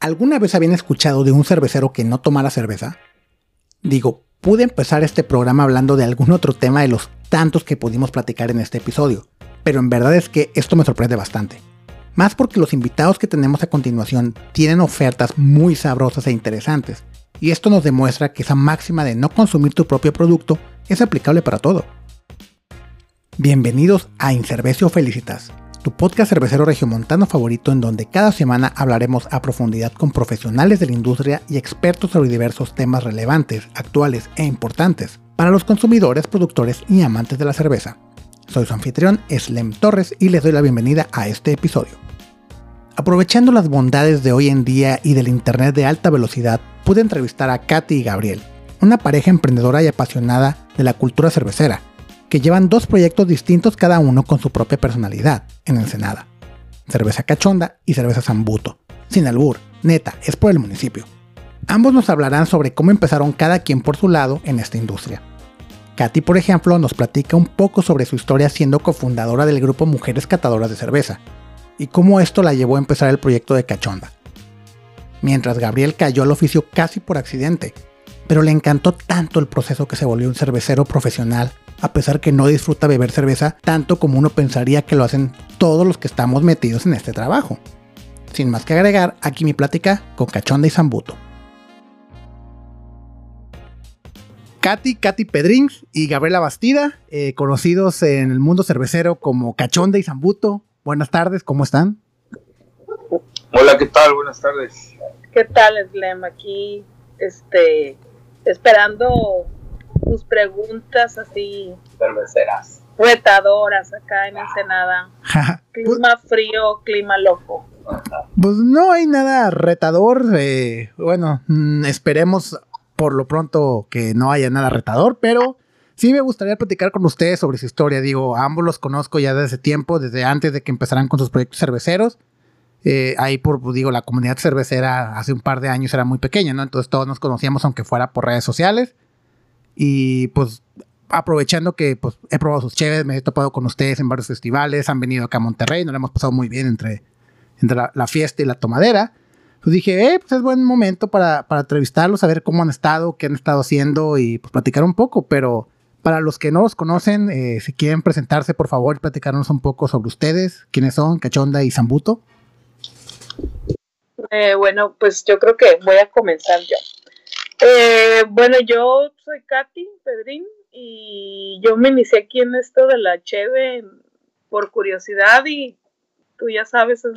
¿Alguna vez habían escuchado de un cervecero que no tomara cerveza? Digo, pude empezar este programa hablando de algún otro tema de los tantos que pudimos platicar en este episodio, pero en verdad es que esto me sorprende bastante. Más porque los invitados que tenemos a continuación tienen ofertas muy sabrosas e interesantes, y esto nos demuestra que esa máxima de no consumir tu propio producto es aplicable para todo. Bienvenidos a Incervecio Felicitas, tu podcast cervecero regiomontano favorito en donde cada semana hablaremos a profundidad con profesionales de la industria y expertos sobre diversos temas relevantes, actuales e importantes para los consumidores, productores y amantes de la cerveza. Soy su anfitrión, Slem Torres, y les doy la bienvenida a este episodio. Aprovechando las bondades de hoy en día y del Internet de alta velocidad, pude entrevistar a Katy y Gabriel, una pareja emprendedora y apasionada de la cultura cervecera, que llevan dos proyectos distintos cada uno con su propia personalidad en Ensenada. Cerveza Cachonda y Cerveza Zambuto. Sin albur, neta, es por el municipio. Ambos nos hablarán sobre cómo empezaron cada quien por su lado en esta industria. Katy, por ejemplo, nos platica un poco sobre su historia siendo cofundadora del grupo Mujeres Catadoras de Cerveza y cómo esto la llevó a empezar el proyecto de Cachonda. Mientras Gabriel cayó al oficio casi por accidente, pero le encantó tanto el proceso que se volvió un cervecero profesional a pesar que no disfruta beber cerveza tanto como uno pensaría que lo hacen todos los que estamos metidos en este trabajo. Sin más que agregar, aquí mi plática con Cachonda y Zambuto. Katy, Katy Pedrins y Gabriela Bastida, eh, conocidos en el mundo cervecero como Cachonda y Zambuto. Buenas tardes, ¿cómo están? Hola, ¿qué tal? Buenas tardes. ¿Qué tal, Slem? Aquí, este, esperando tus preguntas así. Cerveceras. Retadoras acá en Ensenada. clima frío, clima loco. Pues no hay nada retador. Eh, bueno, mm, esperemos por lo pronto que no haya nada retador, pero sí me gustaría platicar con ustedes sobre su historia. Digo, ambos los conozco ya desde tiempo, desde antes de que empezaran con sus proyectos cerveceros. Eh, ahí por, pues, digo, la comunidad cervecera hace un par de años era muy pequeña, ¿no? Entonces todos nos conocíamos aunque fuera por redes sociales. Y pues aprovechando que pues, he probado sus chéves, me he topado con ustedes en varios festivales, han venido acá a Monterrey, nos lo hemos pasado muy bien entre, entre la, fiesta y la tomadera. Pues dije, eh, pues es buen momento para, para entrevistarlos, a ver cómo han estado, qué han estado haciendo y pues platicar un poco. Pero para los que no los conocen, eh, si quieren presentarse, por favor, platicarnos un poco sobre ustedes, quiénes son, Cachonda y Zambuto. Eh, bueno, pues yo creo que voy a comenzar yo. Eh, bueno, yo soy Katy Pedrín y yo me inicié aquí en esto de la Cheve por curiosidad y tú ya sabes, es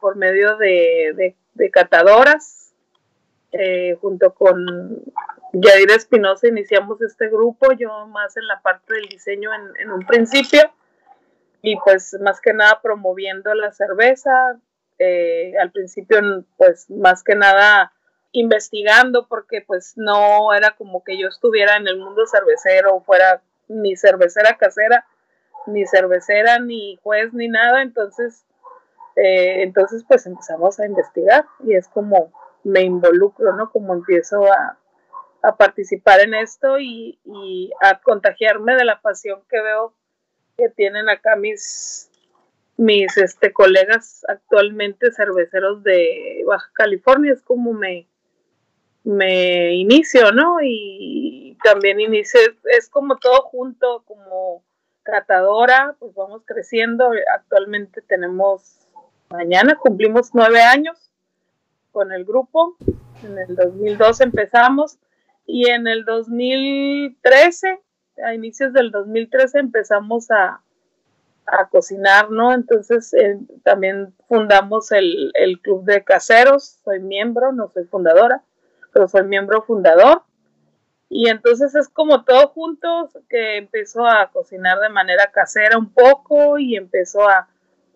por medio de, catadoras. Eh, junto con Yadir Espinosa iniciamos este grupo, yo más en la parte del diseño en un principio y pues más que nada promoviendo la cerveza. Eh, al principio pues más que nada investigando porque pues no era como que yo estuviera en el mundo cervecero fuera ni cervecera casera, ni cervecera, ni juez, ni nada. Entonces, eh, entonces pues empezamos a investigar y es como me involucro, ¿no? Como empiezo a, participar en esto y, y, a contagiarme de la pasión que veo que tienen acá mis, mis este, colegas actualmente cerveceros de Baja California. Es como me, me inicio, ¿no? Y también inicio, es como todo junto, como catadora, pues vamos creciendo. Actualmente tenemos, mañana cumplimos nueve años con el grupo. En el 2012 empezamos y en el 2013, a inicios del 2013 empezamos a, a cocinar, ¿no? Entonces eh, también fundamos el, el club de caseros, soy miembro, no soy fundadora pero soy miembro fundador. Y entonces es como todo juntos que empezó a cocinar de manera casera un poco y empezó a,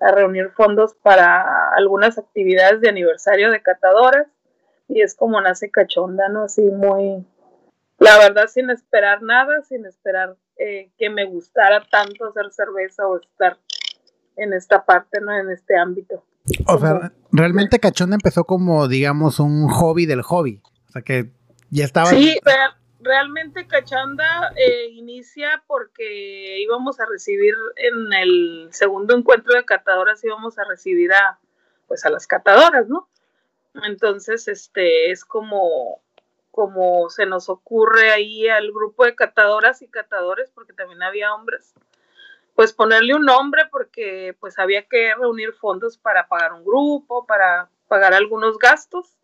reunir fondos para algunas actividades de aniversario de catadoras. Y es como nace cachonda, ¿no? Así muy, la verdad, sin esperar nada, sin esperar eh, que me gustara tanto hacer cerveza o estar en esta parte, ¿no? En este ámbito. O sea, realmente Cachonda empezó como, digamos, un hobby del hobby. O sea que ya estaba. Sí, realmente Cachanda eh, inicia porque íbamos a recibir en el segundo encuentro de catadoras, íbamos a recibir a, pues a las catadoras, ¿no? Entonces, este es como, como se nos ocurre ahí al grupo de catadoras y catadores, porque también había hombres, pues ponerle un nombre porque pues había que reunir fondos para pagar un grupo, para pagar algunos gastos.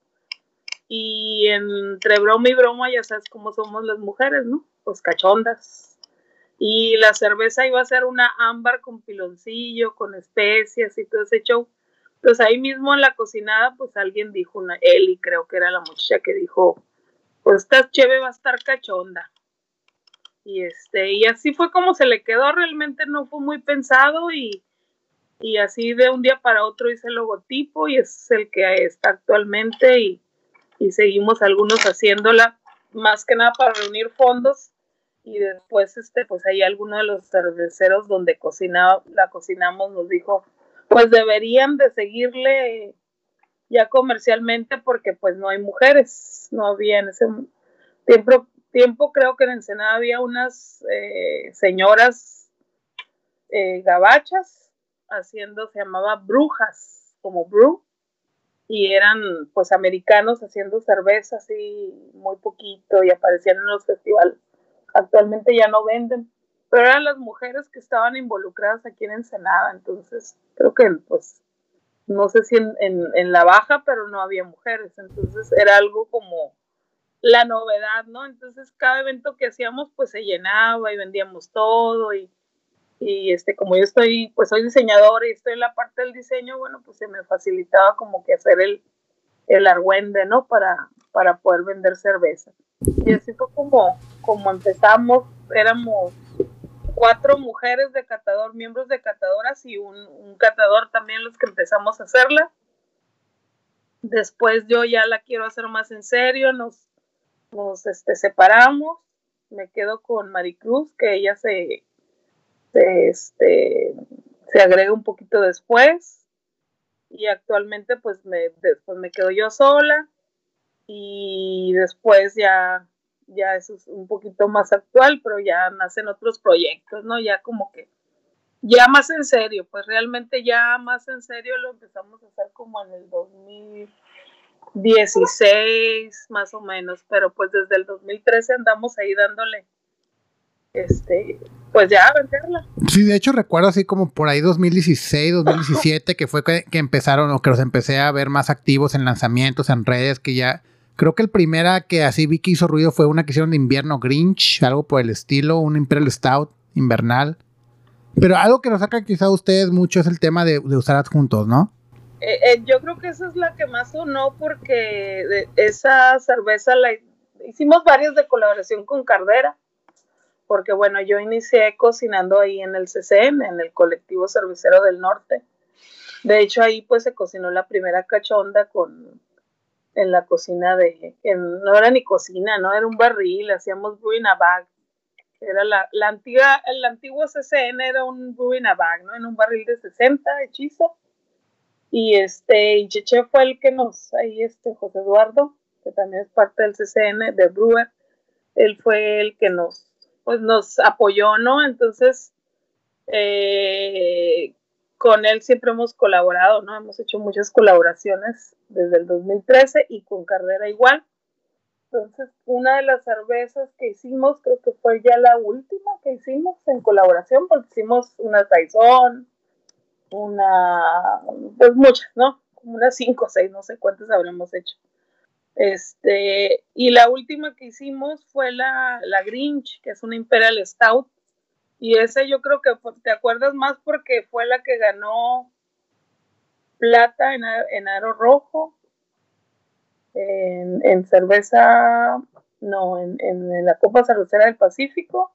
Y entre broma y broma, ya sabes cómo somos las mujeres, ¿no? Pues cachondas. Y la cerveza iba a ser una ámbar con piloncillo, con especias y todo ese show. Pues ahí mismo en la cocinada, pues alguien dijo, una, Eli creo que era la muchacha que dijo, pues esta cheve va a estar cachonda. Y este, y así fue como se le quedó, realmente no fue muy pensado y, y así de un día para otro hice el logotipo y es el que está actualmente y, y seguimos algunos haciéndola más que nada para reunir fondos y después este pues ahí alguno de los cerveceros donde cocinaba la cocinamos nos dijo pues deberían de seguirle ya comercialmente porque pues no hay mujeres, no había en ese tiempo, tiempo creo que en Ensenada había unas eh, señoras eh, gabachas haciendo, se llamaba brujas, como brew, y eran pues americanos haciendo cerveza así muy poquito y aparecían en los festivales. Actualmente ya no venden, pero eran las mujeres que estaban involucradas aquí en Ensenada, entonces creo que pues no sé si en, en, la baja, pero no había mujeres, entonces era algo como la novedad, ¿no? Entonces cada evento que hacíamos pues se llenaba y vendíamos todo y, y este como yo estoy pues soy diseñadora y estoy en la parte del diseño, bueno pues se me facilitaba como que hacer el, el argüende, ¿no? Para, para poder vender cerveza. Y así fue como, como empezamos, éramos cuatro mujeres de catador, miembros de catadoras y un, catador también los que empezamos a hacerla. Después yo ya la quiero hacer más en serio, nos, nos este, separamos, me quedo con Maricruz, que ella se, este, se agrega un poquito después. Y actualmente pues me, después me quedo yo sola. Y después ya ya eso es un poquito más actual, pero ya nacen otros proyectos, ¿no? Ya como que, ya más en serio, pues realmente ya más en serio lo empezamos a hacer como en el 2016, más o menos, pero pues desde el 2013 andamos ahí dándole, este, pues ya venderla. Sí, de hecho recuerdo así como por ahí 2016, 2017, que fue que, que empezaron o que los empecé a ver más activos en lanzamientos, en redes, que ya Creo que el primera que así vi que hizo ruido fue una que hicieron de invierno Grinch, algo por el estilo, un Imperial Stout invernal. Pero algo que nos ha caracterizado a ustedes mucho es el tema de, usar adjuntos, ¿no? Eh, eh, yo creo que esa es la que más sonó porque esa cerveza la hicimos varias de colaboración con Cardera. Porque bueno, yo inicié cocinando ahí en el CCM, en el colectivo cervecero del norte. De hecho, ahí pues se cocinó la primera cachonda con, en la cocina de, no era ni cocina, no era un barril, hacíamos brewing a bag. Era la, la antigua, el antiguo CCN era un brewing a bag, ¿no? En un barril de 60 hechizo. Y este, y Cheche fue el que nos, ahí este, José Eduardo, que también es parte del CCN, de Brewer, él fue el que nos, pues nos apoyó, ¿no? Entonces, eh, con él siempre hemos colaborado, ¿no? Hemos hecho muchas colaboraciones desde el 2013 y con Carrera igual. Entonces, una de las cervezas que hicimos, creo que fue ya la última que hicimos en colaboración, porque hicimos una Saison, una, pues muchas, ¿no? Unas cinco o seis, no sé cuántas habremos hecho. Este, y la última que hicimos fue la, la Grinch, que es una Imperial Stout, y ese yo creo que te acuerdas más porque fue la que ganó plata en, en aro rojo, en, cerveza, no, en, en, la Copa Cervecera del Pacífico.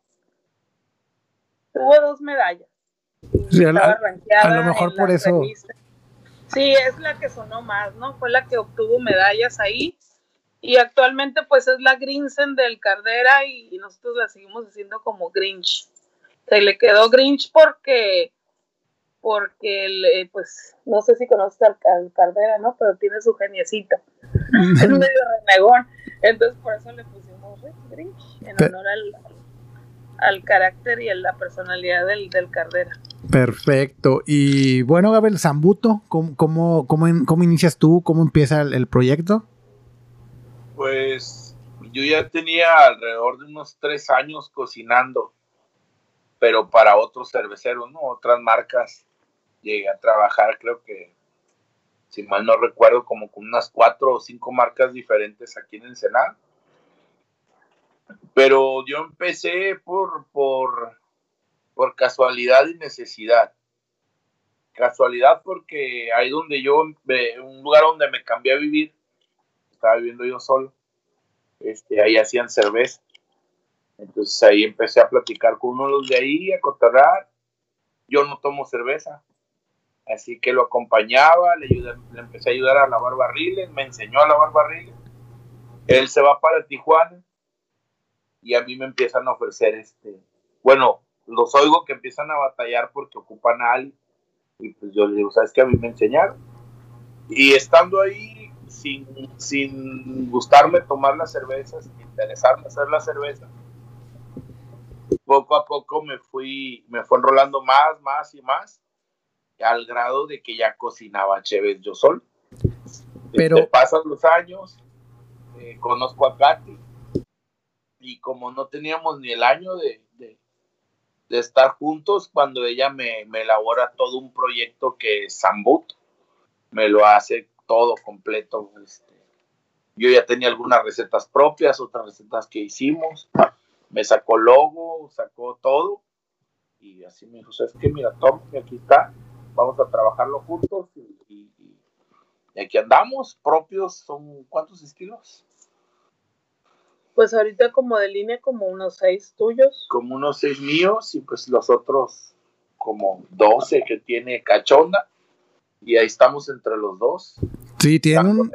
Tuvo dos medallas. a, lo mejor por eso. Sí, es la que sonó más, ¿no? Fue la que obtuvo medallas ahí. Y actualmente pues es la Grinsen del Cardera y nosotros la seguimos haciendo como Grinch se le quedó Grinch porque porque eh, pues no sé si conoces al, Cardera, ¿no? Pero tiene su geniecito. es medio renegón. Entonces por eso le pusimos Grinch, en honor al, al, carácter y a la personalidad del, del Cardera. Perfecto. Y bueno, Gabriel, Zambuto, ¿cómo, cómo, cómo, inicias tú? ¿Cómo empieza el, proyecto? Pues yo ya tenía alrededor de unos tres años cocinando, pero para otros cerveceros, ¿no? Otras marcas. Llegué a trabajar, creo que, si mal no recuerdo, como con unas cuatro o cinco marcas diferentes aquí en Ensenada. Pero yo empecé por, por por casualidad y necesidad. Casualidad porque ahí donde yo, un lugar donde me cambié a vivir, estaba viviendo yo solo, este, ahí hacían cerveza. Entonces ahí empecé a platicar con uno de los de ahí, a cotorrar. Yo no tomo cerveza, así que lo acompañaba, le, le empecé a ayudar a lavar barriles, me enseñó a lavar barriles. Él se va para Tijuana y a mí me empiezan a ofrecer este, bueno, los oigo que empiezan a batallar porque ocupan a alguien. Y pues yo les digo, ¿sabes qué? A mí me enseñaron. Y estando ahí, sin, sin gustarme tomar la cerveza, sin interesarme hacer la cerveza, poco a poco me fui, me fue enrolando más, más y más, al grado de que ya cocinaba chévere yo solo. Pero este, pasan los años, eh, conozco a Katy, y como no teníamos ni el año de, de estar juntos cuando ella me, elabora todo un proyecto que es Zambut, me lo hace todo completo. Este. Yo ya tenía algunas recetas propias, otras recetas que hicimos, me sacó logo, sacó todo y así me dijo, es que mira, Tom, aquí está, vamos a trabajarlo juntos y, y aquí andamos, propios, son ¿cuántos estilos? Pues ahorita como de línea como unos seis tuyos. Como unos seis míos y pues los otros como doce que tiene Cachonda. Y ahí estamos entre los dos. Sí, tiene un,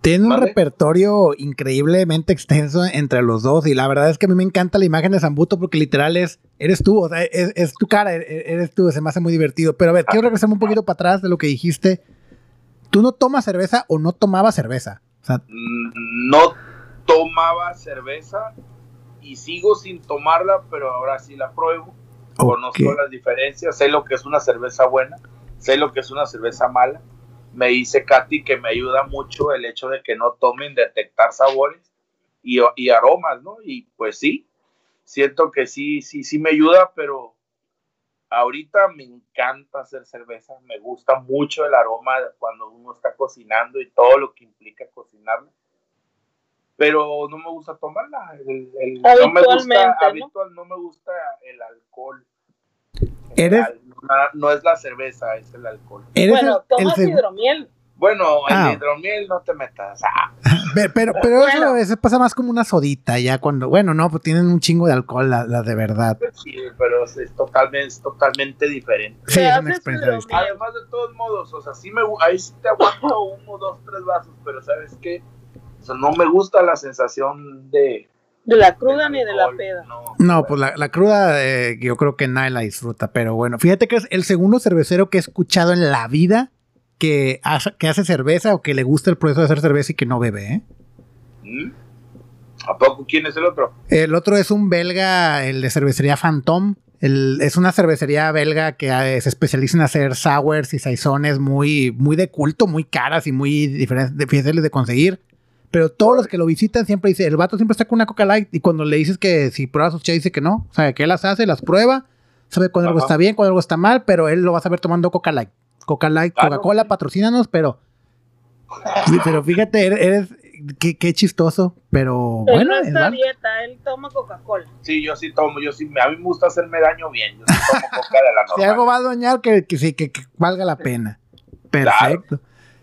tiene un repertorio increíblemente extenso entre los dos. Y la verdad es que a mí me encanta la imagen de Zambuto porque literal es, eres tú, o sea, es, tu cara, e, e, eres tú, se me hace muy divertido. Pero a ver, quiero regresarme un poquito para atrás de lo que dijiste. ¿Tú no tomas cerveza o no tomabas cerveza? O sea, mm, no tomaba cerveza y sigo sin tomarla, pero ahora sí la pruebo. Conozco las diferencias, sé lo que es una cerveza buena, sé lo que es una cerveza mala. Me dice Katy que me ayuda mucho el hecho de que no tomen detectar sabores y, y aromas, ¿no? Y pues sí, siento que sí, sí, sí me ayuda, pero ahorita me encanta hacer cerveza, me gusta mucho el aroma cuando uno está cocinando y todo lo que implica cocinarla pero no me gusta tomarla. El, no me gusta, habitual, no me gusta el alcohol. ¿Eres? No, es la cerveza, es el alcohol. bueno, tomas hidromiel. Bueno, el ah. hidromiel no te metas. Ah. Pero, pero eso a veces pasa más como una sodita, ya cuando, bueno, no, pues tienen un chingo de alcohol, la, de verdad. Sí, pero es, totalmente, es totalmente diferente. Sí, es una experiencia distinta. Además, de todos modos, o sea, sí me, ahí sí te aguanto uno, dos, tres vasos, pero ¿sabes qué? no me gusta la sensación de... De la cruda ni de la peda. No, pues la, cruda eh, yo creo que nadie la disfruta, pero bueno, fíjate que es el segundo cervecero que he escuchado en la vida que hace, que hace cerveza o que le gusta el proceso de hacer cerveza y que no bebe, ¿eh? ¿Mm? ¿A poco quién es el otro? El otro es un belga, el de cervecería Phantom. es una cervecería belga que eh, se especializa en hacer sours y saizones muy, muy de culto, muy caras y muy diferentes, difíciles de conseguir. Pero todos los que lo visitan siempre dice, el vato siempre está con una Coca Light y cuando le dices que si pruebas sus dice que no, o sea, que él las hace, las prueba, sabe cuando algo está bien, cuando algo está mal, pero él lo va a saber tomando Coca Light. Coca Light, Coca-Cola, patrocínanos, pero pero fíjate, eres, qué, chistoso, pero él bueno. No está dieta, él toma Coca-Cola. Sí, yo sí tomo, yo sí, a mí me gusta hacerme daño bien, yo sí tomo Coca de la normal. Si algo va a dañar, que, que, que, que valga la pena. Perfecto.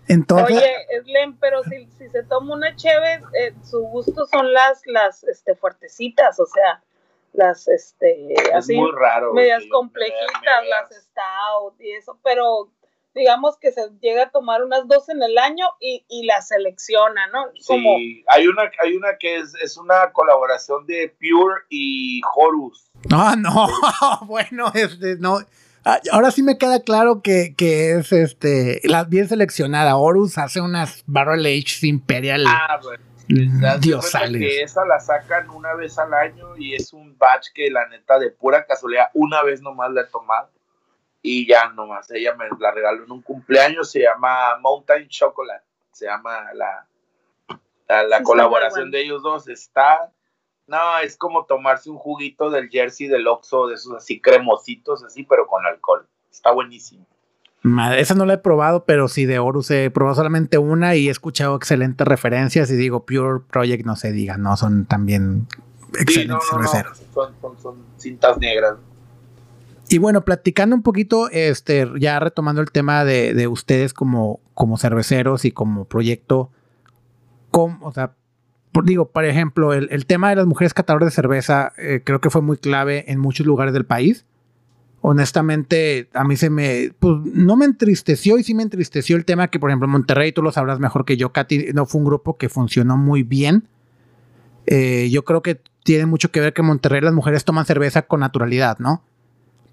Entonces, Oye, Slen, pero si, si se toma una cheve, eh, su gusto son las, las este, fuertecitas, o sea, las, este, así, muy raro, medias complejitas, las stout y eso, pero digamos que se llega a tomar unas dos en el año y, y la selecciona, ¿no? Sí, hay una, hay una que es, es una colaboración de Pure y Horus. No, no, bueno, este, no, Ah, ahora sí me queda claro que, es este la bien seleccionada. Horus hace unas Barrel Age Imperial. Ah, bueno. Dios que esa la sacan una vez al año y es un batch que la neta de pura casualidad una vez nomás la he tomado. y ya nomás, ella me la regaló en un cumpleaños, se llama Mountain Chocolate, se llama la, la, colaboración de ellos dos, está, no, es como tomarse un juguito del Jersey del Oxxo, de esos así cremositos, así, pero con alcohol, está buenísimo. esa no la he probado, pero sí de Horus he probado solamente una y he escuchado excelentes referencias y digo, Pure Project no se diga, no, son también excelentes cerveceros. son, son cintas negras. Y bueno, platicando un poquito, este, ya retomando el tema de, ustedes como, como cerveceros y como proyecto, o sea, digo, por ejemplo, el, tema de las mujeres catadoras de cerveza eh, creo que fue muy clave en muchos lugares del país. Honestamente, a mí se me, pues no me entristeció y sí me entristeció el tema que, por ejemplo, Monterrey, tú lo sabrás mejor que yo, Katy, no fue un grupo que funcionó muy bien. Eh, yo creo que tiene mucho que ver que en Monterrey las mujeres toman cerveza con naturalidad, ¿no?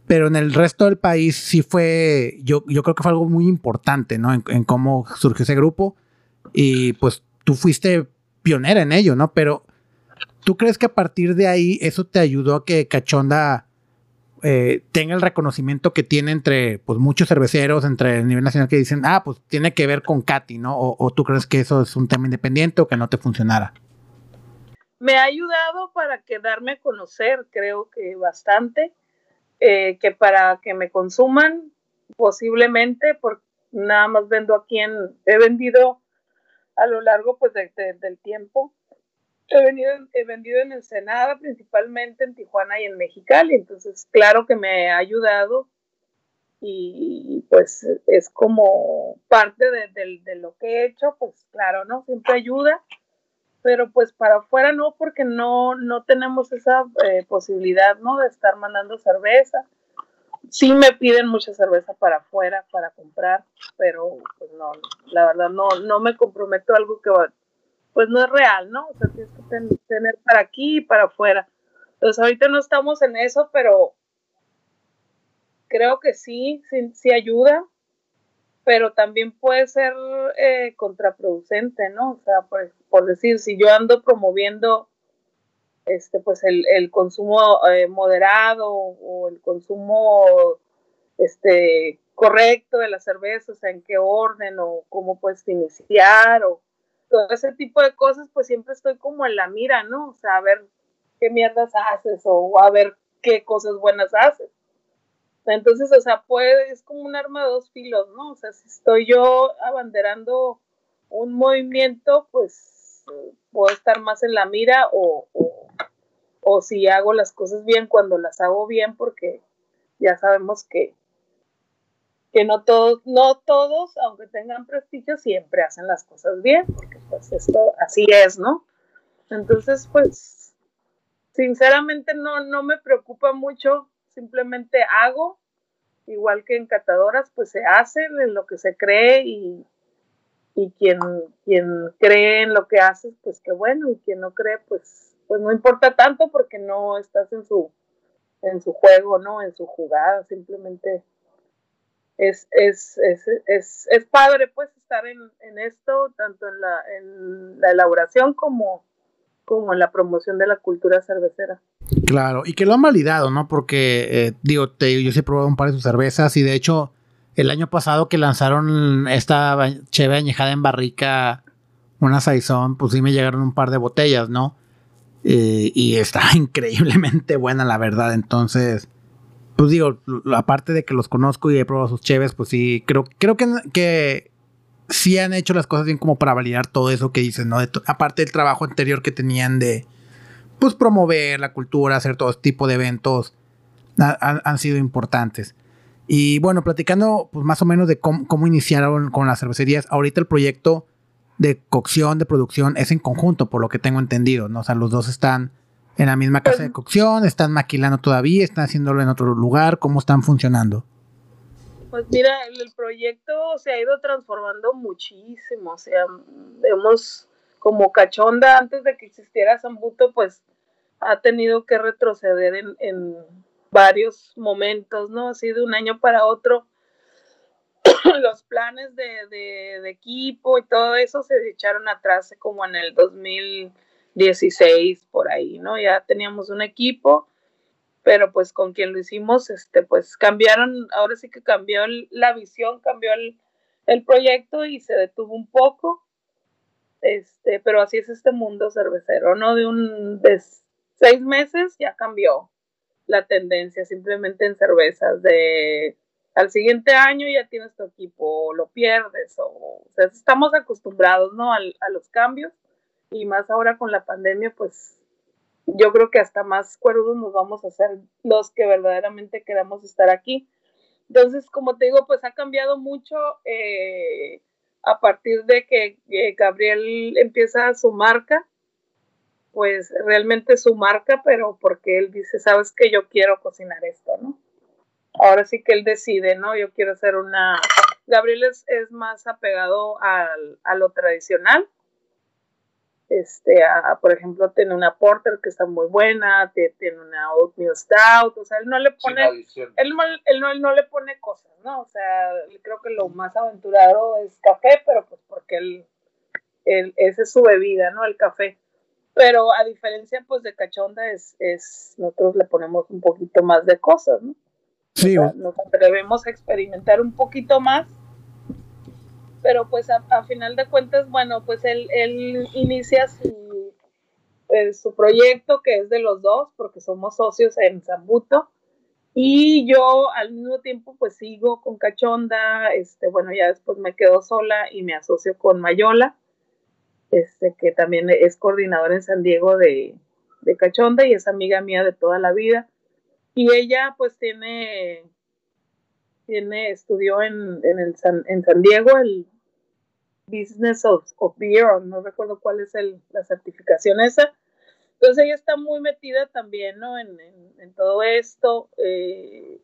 pero en el resto del país sí fue, yo, yo creo que fue algo muy importante, ¿no? En, cómo surgió ese grupo. Y pues tú fuiste pionera en ello, ¿no? Pero ¿tú crees que a partir de ahí eso te ayudó a que Cachonda eh, tenga el reconocimiento que tiene entre pues muchos cerveceros, entre el nivel nacional que dicen, ah, pues tiene que ver con Katy, ¿no? O, tú crees que eso es un tema independiente o que no te funcionara? Me ha ayudado para quedarme a conocer, creo que bastante eh, que para que me consuman, posiblemente, porque nada más vendo aquí en, he vendido a lo largo pues del tiempo. He, venido, he vendido en Ensenada, principalmente en Tijuana y en Mexicali, entonces claro que me ha ayudado y pues es como parte de, de, lo que he hecho, pues claro, ¿no? Siempre ayuda pero pues para afuera no, porque no, no tenemos esa eh, posibilidad, ¿no? De estar mandando cerveza. Sí me piden mucha cerveza para afuera, para comprar, pero pues no, la verdad no, no me comprometo a algo que pues no es real, ¿no? O sea, tienes que tener para aquí y para afuera. Entonces ahorita no estamos en eso, pero creo que sí, sí, ayuda pero también puede ser eh, contraproducente, ¿no? O sea, por, por, decir, si yo ando promoviendo este, pues el, el consumo eh, moderado o el consumo este, correcto de la cerveza, o sea, en qué orden o cómo puedes iniciar o todo ese tipo de cosas, pues siempre estoy como en la mira, ¿no? O sea, a ver qué mierdas haces o a ver qué cosas buenas haces. Entonces, o sea, puede, es como un arma de dos filos, ¿no? O sea, si estoy yo abanderando un movimiento, pues puedo estar más en la mira o, si hago las cosas bien cuando las hago bien, porque ya sabemos que, que no todos, no todos, aunque tengan prestigio, siempre hacen las cosas bien, porque pues esto así es, ¿no? Entonces, pues, sinceramente no, no me preocupa mucho simplemente hago, igual que en catadoras, pues se hace en lo que se cree y, y quien, quien cree en lo que haces, pues qué bueno, y quien no cree, pues, pues no importa tanto porque no estás en su, en su juego, ¿no? En su jugada, simplemente es, es, es, es, es padre pues estar en, en esto, tanto en la, en la elaboración como como en la promoción de la cultura cervecera. Claro, y que lo han validado, ¿no? Porque, eh, digo, te, yo sí he probado un par de sus cervezas y de hecho, el año pasado que lanzaron esta cheve añejada en barrica, una saison, pues sí me llegaron un par de botellas, ¿no? Eh, y está increíblemente buena, la verdad. Entonces, pues digo, aparte de que los conozco y he probado sus cheves, pues sí, creo, creo que, que sí han hecho las cosas bien como para validar todo eso que dicen, ¿no? aparte del trabajo anterior que tenían de, pues, promover la cultura, hacer todo tipo de eventos, han sido importantes. Y bueno, platicando pues más o menos de cómo, iniciaron con las cervecerías, ahorita el proyecto de cocción, de producción, es en conjunto, por lo que tengo entendido, ¿no? O sea, los dos están en la misma casa de cocción, están maquilando todavía, están haciéndolo en otro lugar, ¿cómo están funcionando? Pues mira, el, proyecto se ha ido transformando muchísimo, o sea, hemos como cachonda antes de que existiera Zambuto, pues ha tenido que retroceder en, varios momentos, ¿no? Así de un año para otro. Los planes de, de, equipo y todo eso se echaron atrás como en el 2016, por ahí, ¿no? Ya teníamos un equipo pero pues con quien lo hicimos, este, pues cambiaron, ahora sí que cambió la visión, cambió el, el proyecto y se detuvo un poco, este, pero así es este mundo cervecero, ¿no? De un, de seis meses ya cambió la tendencia simplemente en cervezas, de al siguiente año ya tienes tu equipo, lo pierdes, o, sea, estamos acostumbrados, ¿no? a los cambios, y más ahora con la pandemia, pues yo creo que hasta más cuerdos nos vamos a hacer los que verdaderamente queramos estar aquí. Entonces, como te digo, pues ha cambiado mucho eh, a partir de que Gabriel empieza su marca, pues realmente su marca, pero porque él dice, sabes que yo quiero cocinar esto, ¿no? Ahora sí que él decide, ¿no? Yo quiero hacer una... Gabriel es, es más apegado al, a lo tradicional, este, por ejemplo, tiene una porter que está muy buena, tiene una oatmeal stout, o sea, él no le pone, él, no, no, le pone cosas, ¿no? O sea, creo que lo más aventurado es café, pero pues porque él, él, esa es su bebida, ¿no? El café. Pero a diferencia, pues, de cachonda, es, es nosotros le ponemos un poquito más de cosas, ¿no? Sí. nos atrevemos a experimentar un poquito más pero pues a, final de cuentas, bueno, pues él, él inicia su, eh, su proyecto que es de los dos, porque somos socios en Zambuto, y yo al mismo tiempo pues sigo con Cachonda, este, bueno, ya después me quedo sola y me asocio con Mayola, este, que también es coordinador en San Diego de, de Cachonda y es amiga mía de toda la vida. Y ella pues tiene tiene, estudió en, en, San, Diego el Business of, Beer, no recuerdo cuál es el, la certificación esa. Entonces ella está muy metida también, ¿no? En, en, todo esto. Eh,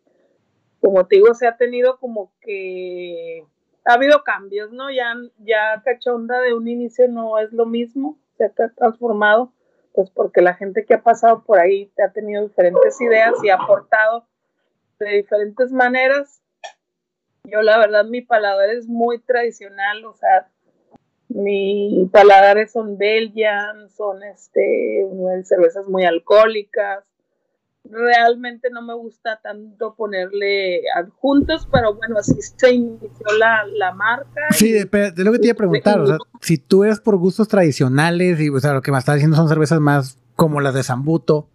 como te digo, se ha tenido como que ha habido cambios, ¿no? Ya, ya Cachonda de un inicio no es lo mismo, se ha transformado, pues porque la gente que ha pasado por ahí ha tenido diferentes ideas y ha aportado de diferentes maneras yo la verdad mi paladar es muy tradicional, o sea, mi paladares son Belgian, son este, cervezas muy alcohólicas. Realmente no me gusta tanto ponerle adjuntos, pero bueno, así se inició la, la marca. Sí, de, lo que te iba a preguntar, o sea, si tú eres por gustos tradicionales y o sea, lo que me estás diciendo son cervezas más como las de Zambuto,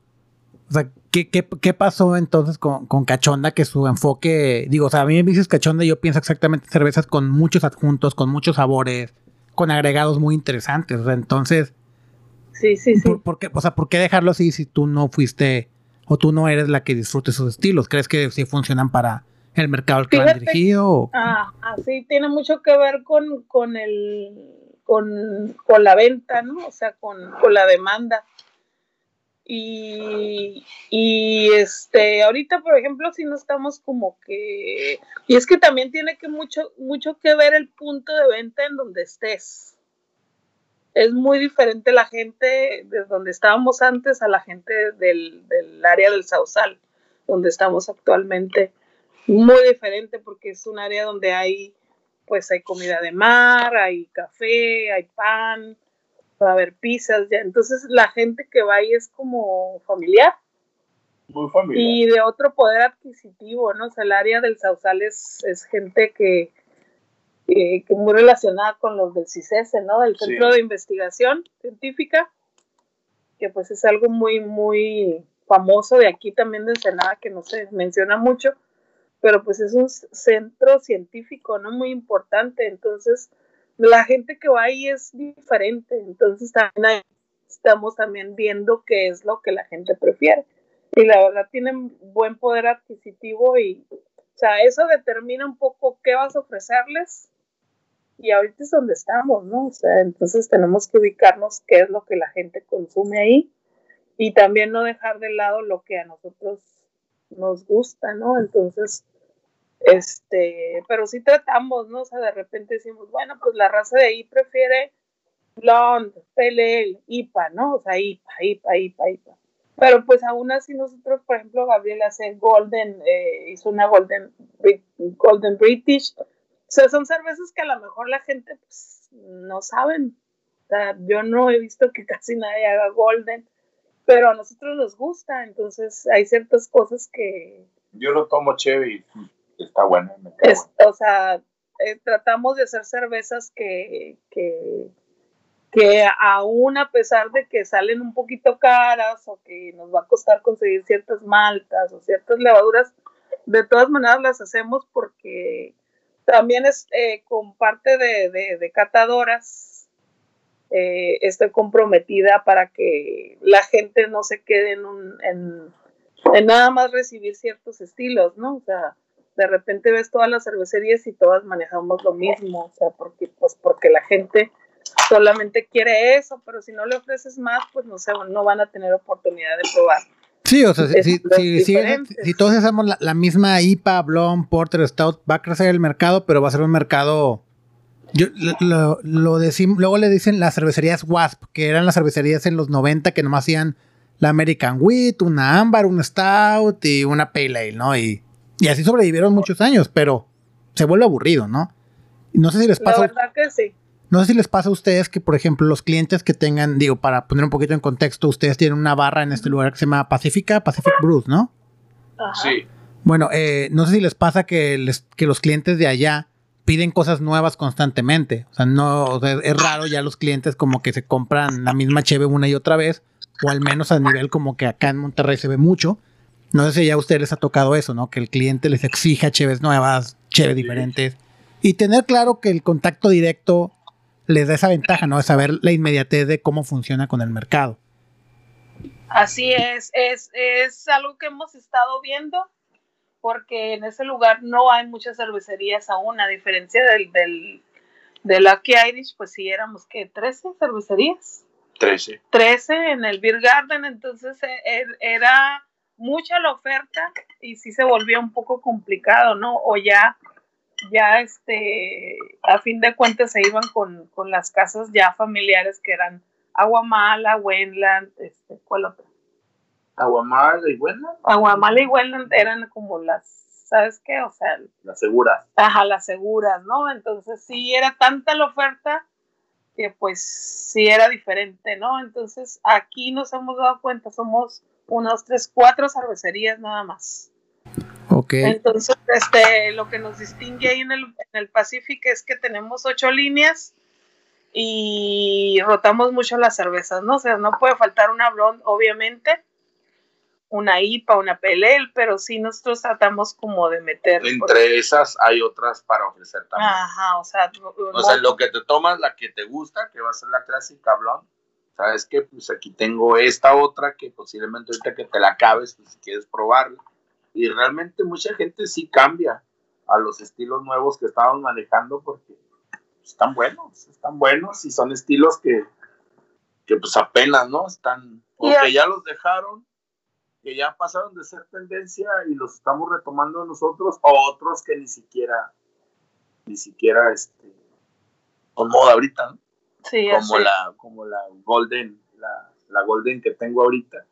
o sea, ¿qué, qué, qué pasó entonces con, con, Cachonda? Que su enfoque, digo, o sea, a mí me dices Cachonda y yo pienso exactamente cervezas con muchos adjuntos, con muchos sabores, con agregados muy interesantes. O sea, entonces. Sí, sí, sí. ¿por, qué, o sea, ¿por qué dejarlo así si tú no fuiste o tú no eres la que disfrute esos estilos? ¿Crees que sí funcionan para el mercado al que van dirigido? Ah, sí, tiene mucho que ver con, con el. Con, con la venta, ¿no? O sea, con, con la demanda. Y, y, este, ahorita, por ejemplo, si no estamos como que, y es que también tiene que mucho, mucho que ver el punto de venta en donde estés. Es muy diferente la gente de donde estábamos antes a la gente del, del área del Sausal, donde estamos actualmente. Muy diferente porque es un área donde hay, pues hay comida de mar, hay café, hay pan, va a haber pizzas, ya. Entonces la gente que va ahí es como familiar. Muy familiar. Y de otro poder adquisitivo, ¿no? O sea, el área del Sausal es, gente que, que, muy relacionada con los del CICESE, ¿no? Del Centro de Investigación Científica, que pues es algo muy, muy famoso de aquí también de Ensenada, que no se menciona mucho, pero pues es un centro científico, ¿no? Muy importante. Entonces, la gente que va ahí es diferente, entonces también estamos también viendo qué es lo que la gente prefiere. Y la verdad tienen buen poder adquisitivo y, o sea, eso determina un poco qué vas a ofrecerles y ahorita es donde estamos, ¿no? O sea, entonces tenemos que ubicarnos qué es lo que la gente consume ahí y también no dejar de lado lo que a nosotros nos gusta, ¿no? Entonces, este, pero sí tratamos, ¿no? O sea, de repente decimos, bueno, pues la raza de ahí prefiere blonde, pele, IPA, ¿no? O sea, IPA, IPA, IPA, IPA. Pero pues aún así nosotros, por ejemplo, Gabriel hace Golden, eh, hizo una Golden, Golden British. O sea, son cervezas que a lo mejor la gente pues, no saben. O sea, yo no he visto que casi nadie haga Golden. pero a nosotros nos gusta, entonces hay ciertas cosas que... Yo lo tomo chévere y está bueno. O sea, eh, tratamos de hacer cervezas que, que, que aún a pesar de que salen un poquito caras o que nos va a costar conseguir ciertas maltas o ciertas levaduras, de todas maneras las hacemos porque también es eh, con parte de, de, catadoras, eh, estoy comprometida para que la gente no se quede en, un, en, nada más recibir ciertos estilos, ¿no? O sea, de repente ves todas las cervecerías y todas manejamos lo mismo, o sea, porque, pues porque la gente solamente quiere eso, pero si no le ofreces más, pues no, se, no van a tener oportunidad de probar. Sí, o sea, si, si, todos hacemos la, misma IPA, Blonde, Porter, Stout, va a crecer el mercado, pero va a ser un mercado. Yo, lo, lo, luego le dicen las cervecerías WASP, que eran las cervecerías en los 90 que nomás hacían la American Wheat, una Amber, un Stout y una Pale Ale, ¿no? Y, y así sobrevivieron muchos años, pero se vuelve aburrido, ¿no? No sé si les pasa. La verdad que sí. No sé si les pasa a ustedes que, por ejemplo, los clientes que tengan, digo, para poner un poquito en contexto, ustedes tienen una barra en este lugar que se llama Pacifica, Pacific Brews, ¿no? Sí. Bueno, eh, no sé si les pasa que, les, que los clientes de allá piden cosas nuevas constantemente. O sea, no, es raro ya los clientes como que se compran la misma cheve una y otra vez, o al menos a nivel como que acá en Monterrey se ve mucho. No sé si ya a ustedes les ha tocado eso, ¿no? Que el cliente les exija cheves nuevas, cheves diferentes. Y tener claro que el contacto directo les da esa ventaja, ¿no? De saber la inmediatez de cómo funciona con el mercado. Así es, es, es algo que hemos estado viendo porque en ese lugar no hay muchas cervecerías aún, a diferencia del, del, de Lucky Irish, pues sí éramos que 13 cervecerías. 13. 13 en el Beer Garden, entonces e, e, era mucha la oferta y sí se volvía un poco complicado, ¿no? O ya ya este, a fin de cuentas se iban con, las casas ya familiares que eran Aguamala, Wendland, este, ¿cuál otra? Aguamala y Wendland. Aguamala y Wendland eran como las, ¿sabes qué? O sea, las seguras. Ajá, las seguras, ¿no? Entonces sí era tanta la oferta que pues sí era diferente, ¿no? Entonces aquí nos hemos dado cuenta, somos unos tres, cuatro cervecerías nada más. Entonces, este, lo que nos distingue ahí en el, en el Pacífico es que tenemos ocho líneas y rotamos mucho las cervezas, ¿no? O sea, no puede faltar una blonde, obviamente, una IPA, una PLL, pero sí nosotros tratamos como de meter. Entre esas hay otras para ofrecer también. Ajá, o sea. O sea, lo que te tomas, la que te gusta, que va a ser la clásica blonde. ¿Sabes qué? Pues aquí tengo esta otra que posiblemente ahorita que te la acabes, pues si quieres probarla y realmente mucha gente sí cambia a los estilos nuevos que estamos manejando porque están buenos, están buenos y son estilos que, que pues apenas, ¿no? Están, o que ya los dejaron, que ya pasaron de ser tendencia y los estamos retomando nosotros, o otros que ni siquiera, ni siquiera, este, son moda ahorita, ¿no? Sí, como la, como la Golden, la, la Golden que tengo ahorita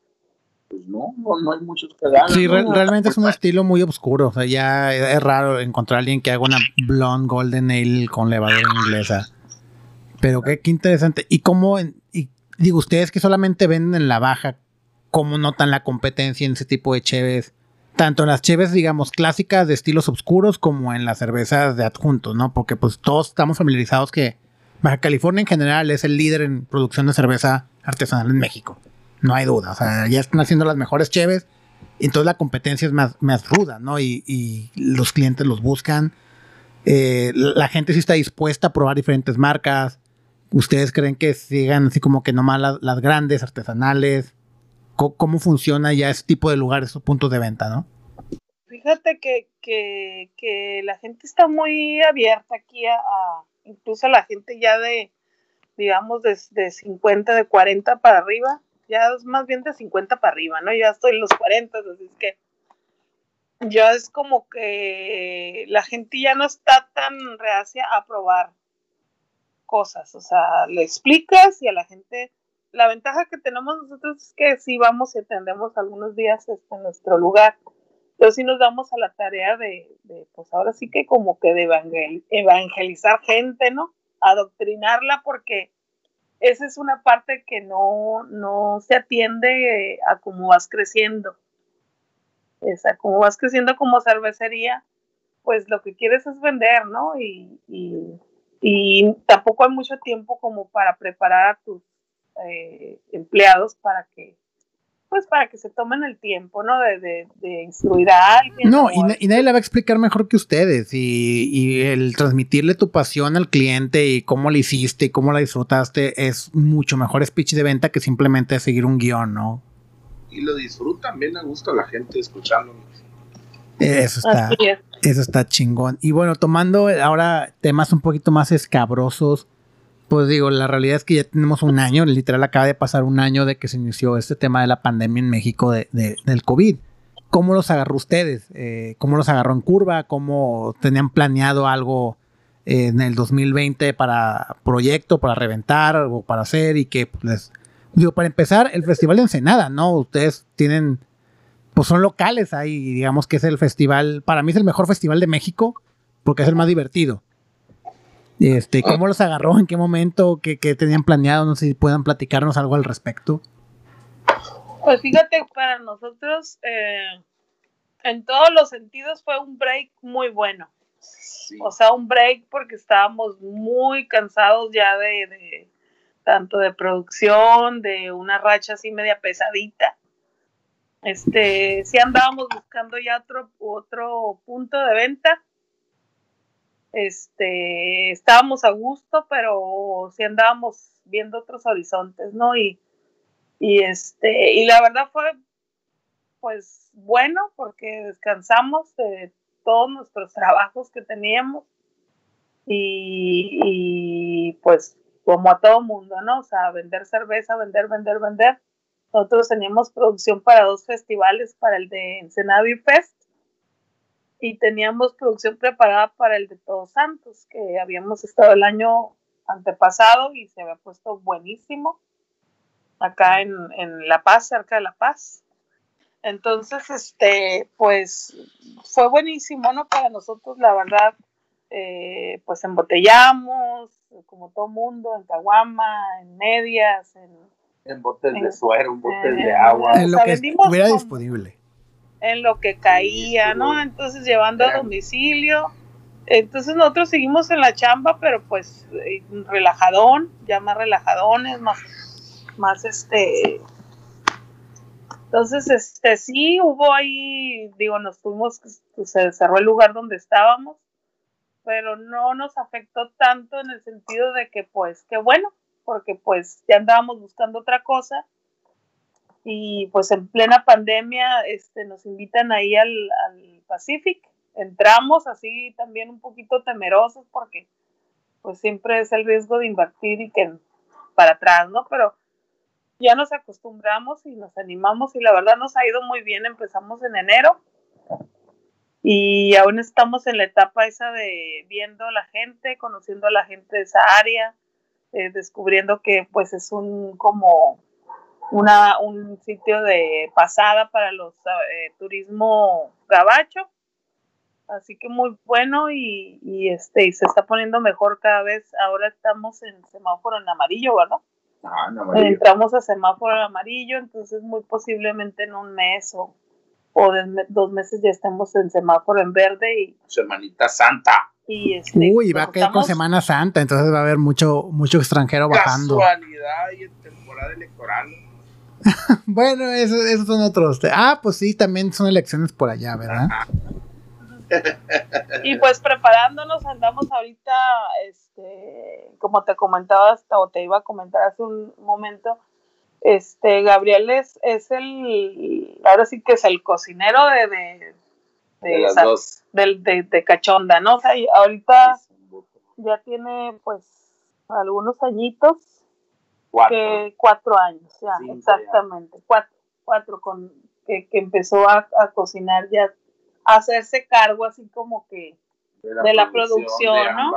pues no, no, hay muchos que hagan. Sí, realmente es un estilo muy oscuro. O sea, ya es raro encontrar a alguien que haga una blonde golden ale con levadura inglesa. Pero qué, qué interesante. Y cómo, y digo, ustedes que solamente venden en la baja, ¿cómo notan la competencia en ese tipo de cheves? Tanto en las cheves, digamos, clásicas de estilos oscuros como en las cervezas de adjuntos, ¿no? Porque pues todos estamos familiarizados que Baja California en general es el líder en producción de cerveza artesanal en México. No hay duda. O sea, ya están haciendo las mejores cheves. Entonces la competencia es más, más ruda, ¿no? Y, los clientes los buscan. Eh, la gente sí está dispuesta a probar diferentes marcas. ¿Ustedes creen que sigan así como que nomás las, las grandes, artesanales? ¿Cómo, funciona ya ese tipo de lugares, esos puntos de venta, no? Fíjate que, que, la gente está muy abierta aquí incluso la gente ya de, digamos, de, de 50, de 40 para arriba, ya es más bien de 50 para arriba, ¿no? Ya estoy en los 40, así es que ya es como que la gente ya no está tan reacia a probar cosas, o sea, le explicas y a la gente, la ventaja que tenemos nosotros es que sí vamos y atendemos algunos días este, en nuestro lugar, pero sí nos damos a la tarea de, de pues ahora sí que como que de evangelizar gente, ¿no? Adoctrinarla porque esa es una parte que no, no se atiende a cómo vas creciendo. O sea, como vas creciendo como cervecería, pues lo que quieres es vender, ¿no? Y, y, tampoco hay mucho tiempo como para preparar a tus eh, empleados para que pues para que se tomen el tiempo, ¿no? De, de, instruir a alguien. No, y, nadie le va a explicar mejor que ustedes. Y, y, el transmitirle tu pasión al cliente y cómo la hiciste y cómo la disfrutaste es mucho mejor speech de venta que simplemente seguir un guion, ¿no? Y lo disfrutan bien a gusto la gente escuchándonos. Eso está, eso está chingón. Y bueno, tomando ahora temas un poquito más escabrosos pues digo, la realidad es que ya tenemos un año, literal acaba de pasar un año de que se inició este tema de la pandemia en México de, del COVID. ¿Cómo los agarró ustedes? Eh, ¿Cómo los agarró en curva? ¿Cómo tenían planeado algo en el 2020 para proyecto, para reventar o para hacer? Y que pues, les... Digo, para empezar, el Festival de Ensenada, ¿no? Ustedes tienen, pues son locales ahí, digamos que es el festival, para mí es el mejor festival de México porque es el más divertido. Este, ¿Cómo los agarró? ¿En qué momento? ¿Qué, tenían planeado? No sé si puedan platicarnos algo al respecto. Pues fíjate, para nosotros, eh, en todos los sentidos fue un break muy bueno. O sea, un break porque estábamos muy cansados ya de, tanto de producción, de una racha así media pesadita. Este, sí andábamos buscando ya otro, otro punto de venta este, estábamos a gusto, pero sí andábamos viendo otros horizontes, ¿no? Y, y este, y la verdad fue, pues, bueno, porque descansamos de todos nuestros trabajos que teníamos y, y pues, como a todo mundo, ¿no? O sea, vender cerveza, vender, vender, vender. Nosotros teníamos producción para dos festivales, para el de Ensenada Fest y teníamos producción preparada para el de Todos Santos, que habíamos estado el año antepasado y se había puesto buenísimo acá en, La Paz, cerca de La Paz. Entonces, este, pues fue buenísimo, ¿no? Para nosotros, la verdad, eh, pues embotellamos, como todo mundo, en caguama, en medias, en, botes de suero, en botes de agua. En lo que estuviera disponible en lo que caía, ¿no? Entonces llevando a domicilio. Entonces nosotros seguimos en la chamba, pero pues eh, relajadón, ya más relajadones, más, más este. Entonces, este, sí, hubo ahí, digo, nos fuimos, pues, se cerró el lugar donde estábamos, pero no nos afectó tanto en el sentido de que, pues, qué bueno, porque pues ya andábamos buscando otra cosa y pues en plena pandemia este, nos invitan ahí al, al Pacific. Entramos así también un poquito temerosos porque pues siempre es el riesgo de invertir y que para atrás, ¿no? Pero ya nos acostumbramos y nos animamos y la verdad nos ha ido muy bien. Empezamos en enero y aún estamos en la etapa esa de viendo a la gente, conociendo a la gente de esa área, eh, descubriendo que pues es un como una, un sitio de pasada para los eh, turismo gabacho. Así que muy bueno y, y, este y se está poniendo mejor cada vez. Ahora estamos en semáforo en amarillo, ¿verdad? Ah, Entramos a semáforo en amarillo, entonces muy posiblemente en un mes o, o dos meses ya estemos en semáforo en verde y Semanita Santa. Y este, Uy, va a caer con Semana Santa, entonces va a haber mucho mucho extranjero bajando. Casualidad y en temporada electoral. bueno, esos, son otros. Ah, pues sí, también son elecciones por allá, ¿verdad? y pues preparándonos, andamos ahorita, este, como te comentaba o te iba a comentar hace un momento, este, Gabriel es, es el, ahora sí que es el cocinero de, de, de, de, cachonda, ¿no? O sea, ahorita ya tiene pues algunos añitos Cuatro. cuatro años, ya, exactamente. Cuatro, cuatro con que, empezó a, cocinar ya, a hacerse cargo así como que de la, producción, ¿no?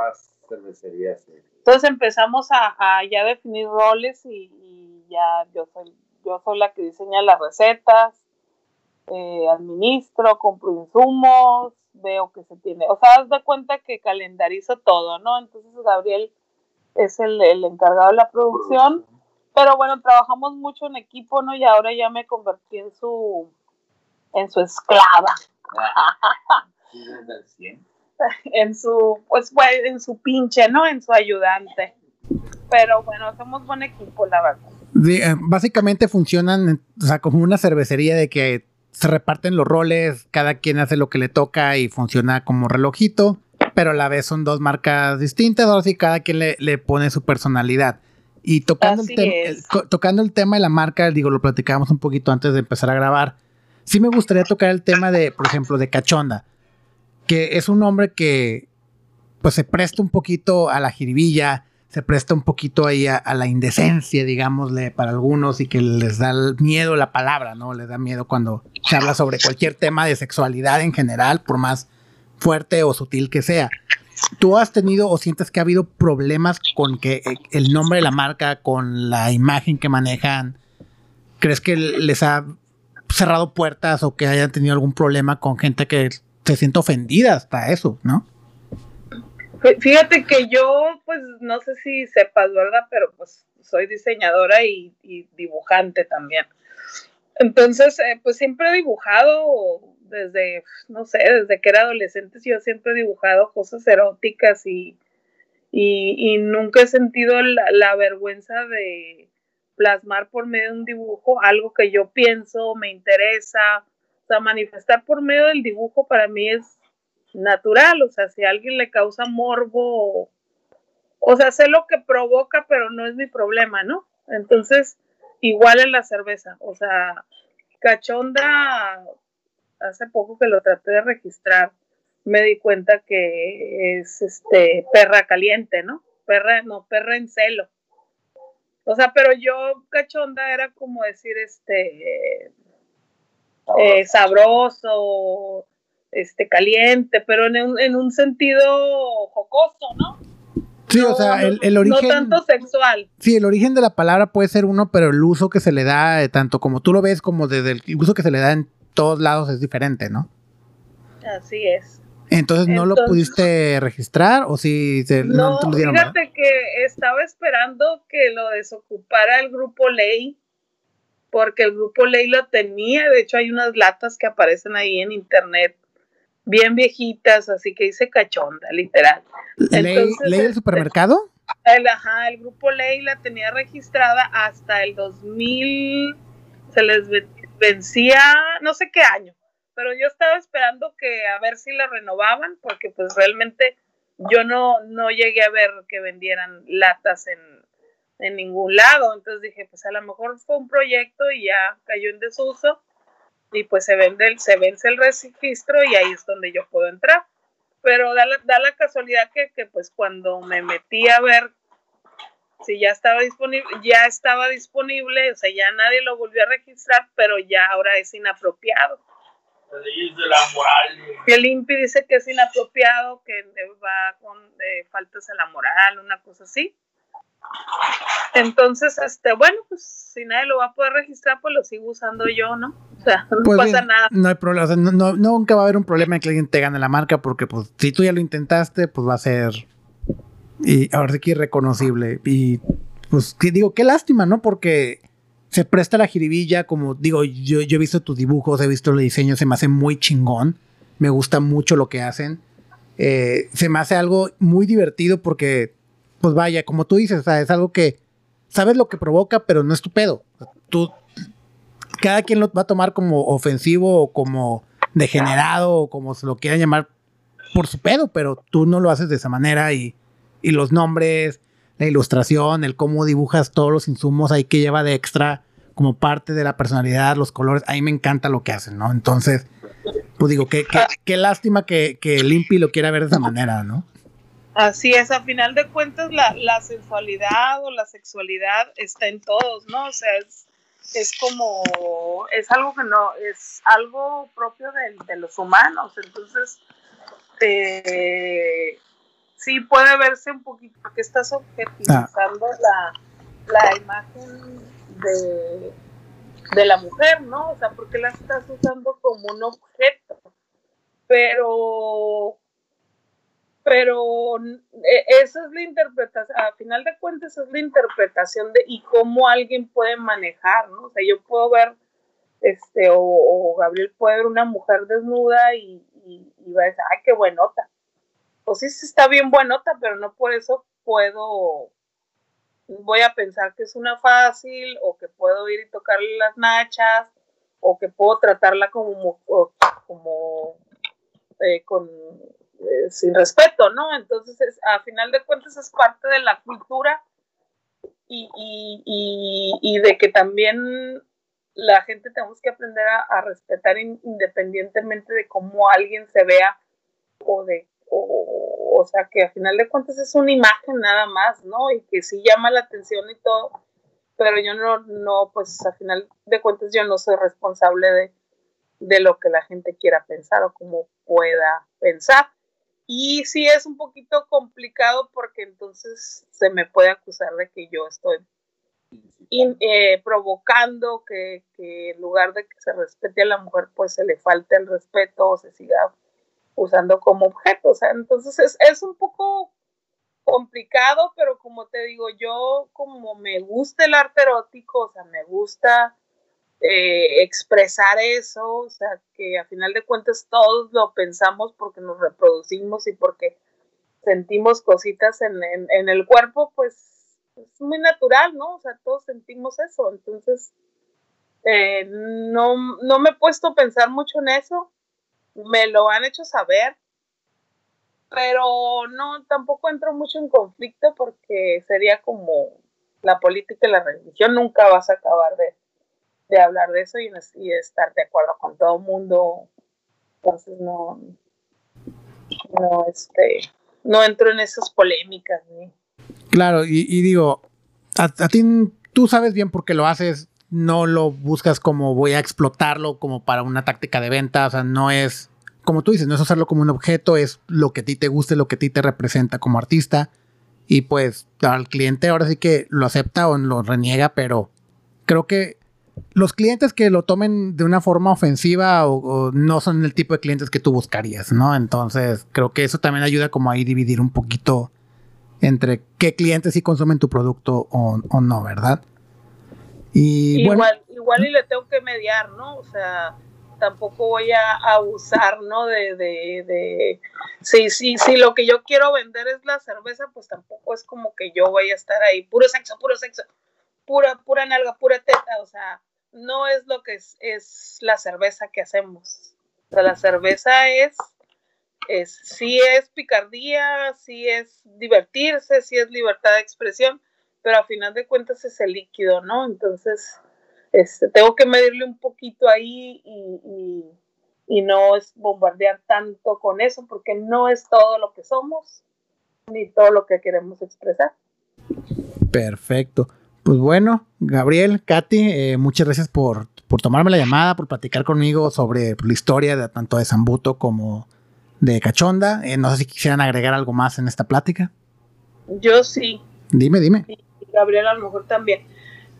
Entonces empezamos a, ya definir roles y, ya yo soy, yo soy la que diseña las recetas, eh, administro, compro insumos, veo que se tiene, o sea, haz de cuenta que calendarizo todo, ¿no? Entonces Gabriel es el, el encargado de la producción. Pero bueno, trabajamos mucho en equipo, ¿no? Y ahora ya me convertí en su, en su esclava. en su, pues, en su pinche, ¿no? En su ayudante. Pero bueno, somos buen equipo, la verdad. Eh, básicamente funcionan, o sea, como una cervecería de que se reparten los roles, cada quien hace lo que le toca y funciona como relojito, pero a la vez son dos marcas distintas, ahora sí cada quien le, le pone su personalidad. Y tocando el, tocando el tema de la marca, digo, lo platicábamos un poquito antes de empezar a grabar. Sí me gustaría tocar el tema de, por ejemplo, de Cachonda, que es un nombre que pues se presta un poquito a la jiribilla, se presta un poquito ahí a, la indecencia, digámosle, para algunos y que les da miedo la palabra, ¿no? Les da miedo cuando se habla sobre cualquier tema de sexualidad en general, por más fuerte o sutil que sea. ¿Tú has tenido o sientes que ha habido problemas con que eh, el nombre de la marca, con la imagen que manejan? ¿Crees que les ha cerrado puertas o que hayan tenido algún problema con gente que se siente ofendida hasta eso, no? Fíjate que yo, pues no sé si sepas, ¿verdad? Pero pues soy diseñadora y, dibujante también. Entonces, eh, pues siempre he dibujado desde, no sé, desde que era adolescente, yo siempre he dibujado cosas eróticas y, y, nunca he sentido la, vergüenza de plasmar por medio de un dibujo algo que yo pienso, me interesa. O sea, manifestar por medio del dibujo para mí es natural. O sea, si a alguien le causa morbo, o sea, sé lo que provoca, pero no es mi problema, ¿no? Entonces, igual en la cerveza. O sea, cachonda hace poco que lo traté de registrar, me di cuenta que es este perra caliente, ¿no? Perra, no, perra en celo. O sea, pero yo cachonda era como decir este eh, sabroso, este caliente, pero en un, en un sentido jocoso, ¿no? Sí, o sea, el, origen. No tanto sexual. Sí, el origen de la palabra puede ser uno, pero el uso que se le da, eh, tanto como tú lo ves, como desde el uso que se le da en todos lados es diferente, ¿no? Así es. Entonces, ¿no lo pudiste registrar o si se, no, no Fíjate que estaba esperando que lo desocupara el grupo Ley, porque el grupo Ley lo tenía. De hecho, hay unas latas que aparecen ahí en internet, bien viejitas, así que dice cachonda, literal. ¿Ley, ¿ley del supermercado? El, ajá, el grupo Ley la tenía registrada hasta el 2000, se les vencía no sé qué año, pero yo estaba esperando que a ver si la renovaban, porque pues realmente yo no, no llegué a ver que vendieran latas en, en ningún lado, entonces dije, pues a lo mejor fue un proyecto y ya cayó en desuso y pues se vende se vence el registro y ahí es donde yo puedo entrar. Pero da la, da la casualidad que, que pues cuando me metí a ver si ya estaba disponible, ya estaba disponible, o sea, ya nadie lo volvió a registrar, pero ya ahora es inapropiado. de la moral. el INPI dice que es inapropiado, que va con faltas a la moral, una cosa así. Entonces, este, bueno, pues si nadie lo va a poder registrar, pues lo sigo usando yo, ¿no? O sea, no pues pasa nada. No hay problema, o sea, no, nunca va a haber un problema en que alguien te gane la marca, porque pues si tú ya lo intentaste, pues va a ser y ahora sí que irreconocible. Y pues digo, qué lástima, ¿no? Porque se presta la jiribilla, como digo, yo, yo he visto tus dibujos, he visto el diseño, se me hace muy chingón. Me gusta mucho lo que hacen. Eh, se me hace algo muy divertido porque, pues vaya, como tú dices, es algo que sabes lo que provoca, pero no es tu pedo. Tú, cada quien lo va a tomar como ofensivo o como degenerado o como se lo quieran llamar por su pedo, pero tú no lo haces de esa manera y y los nombres, la ilustración, el cómo dibujas todos los insumos ahí que lleva de extra como parte de la personalidad, los colores, ahí me encanta lo que hacen, ¿no? Entonces, pues digo, qué, qué, lástima que, que Limpi lo quiera ver de esa manera, ¿no? Así es, a final de cuentas la, la sensualidad o la sexualidad está en todos, ¿no? O sea, es, es como, es algo que no, es algo propio de, de los humanos, entonces, eh, sí puede verse un poquito, porque estás objetivizando la, la, imagen de, de la mujer, ¿no? O sea, porque la estás usando como un objeto. Pero pero e, esa es la interpretación, a final de cuentas es la interpretación de y cómo alguien puede manejar, ¿no? O sea, yo puedo ver, este, o, Gabriel puede ver una mujer desnuda y, y, va a decir, ay, qué buenota. Pues sí, está bien buenota, pero no por eso puedo, voy a pensar que es una fácil, o que puedo ir y tocarle las nachas, o que puedo tratarla como, como eh, con eh, sin respeto, ¿no? Entonces, a final de cuentas es parte de la cultura y, de que también la gente tenemos que aprender a, respetar independientemente de cómo alguien se vea o de, o, o sea, que a final de cuentas es una imagen nada más, ¿no? Y que sí llama la atención y todo, pero yo no, no, pues a final de cuentas yo no soy responsable de, de lo que la gente quiera pensar o cómo pueda pensar. Y sí es un poquito complicado porque entonces se me puede acusar de que yo estoy eh, provocando que, en lugar de que se respete a la mujer, pues se le falte el respeto o se siga usando como objeto. O sea, entonces es, es un poco complicado, pero como te digo, yo como me gusta el arte erótico, o sea, me gusta eh, expresar eso, o sea, que a final de cuentas todos lo pensamos porque nos reproducimos y porque sentimos cositas en, el cuerpo, pues es muy natural, ¿no? O sea, todos sentimos eso, entonces eh, no, no me he puesto a pensar mucho en eso, me lo han hecho saber, pero no, tampoco entro mucho en conflicto porque sería como la política y la religión, nunca vas a acabar de de hablar de eso y, y estar de acuerdo con todo el mundo. Entonces no, no, este, no entro en esas polémicas. Claro, y, digo, a, ti tú sabes bien por qué lo haces, no lo buscas como voy a explotarlo como para una táctica de venta, o sea, no es, como tú dices, no es usarlo como un objeto, es lo que a ti te guste, lo que a ti te representa como artista. Y pues al cliente ahora sí que lo acepta o lo reniega, pero creo que los clientes que lo tomen de una forma ofensiva o, no son el tipo de clientes que tú buscarías, ¿no? Entonces, creo que eso también ayuda como a dividir un poquito entre qué clientes sí consumen tu producto o, no, ¿verdad? Y igual, igual y le tengo que mediar, ¿no? O sea, tampoco voy a abusar, ¿no? De, de, de, sí, sí, sí, lo que yo quiero vender es la cerveza, pues tampoco es como que yo vaya a estar ahí, puro sexo, puro sexo pura, pura nalga, pura teta, o sea, no es lo que es, es la cerveza que hacemos. O sea, la cerveza es, es, sí es picardía, sí es divertirse, sí es libertad de expresión, pero a final de cuentas es el líquido, ¿no? Entonces, este, tengo que medirle un poquito ahí y, y no es bombardear tanto con eso, porque no es todo lo que somos, ni todo lo que queremos expresar. Perfecto. Pues bueno, Gabriel, Katy, eh, muchas gracias por, tomarme la llamada, por platicar conmigo sobre la historia de tanto de Zambuto como de Cachonda. Eh, no sé si quisieran agregar algo más en esta plática. Yo sí. Dime, dime. Y Gabriel a lo mejor también.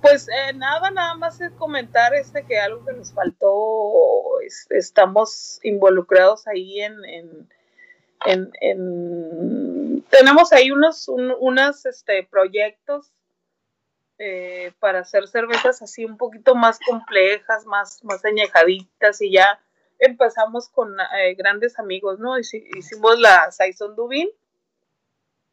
Pues eh, nada, nada más es comentar este que algo que nos faltó, estamos involucrados ahí en, en, en, tenemos ahí unos, unos este, proyectos eh, para hacer cervezas así un poquito más complejas, más, más añejaditas y ya empezamos con eh, grandes amigos, ¿no? Hicimos la Saison Dubin,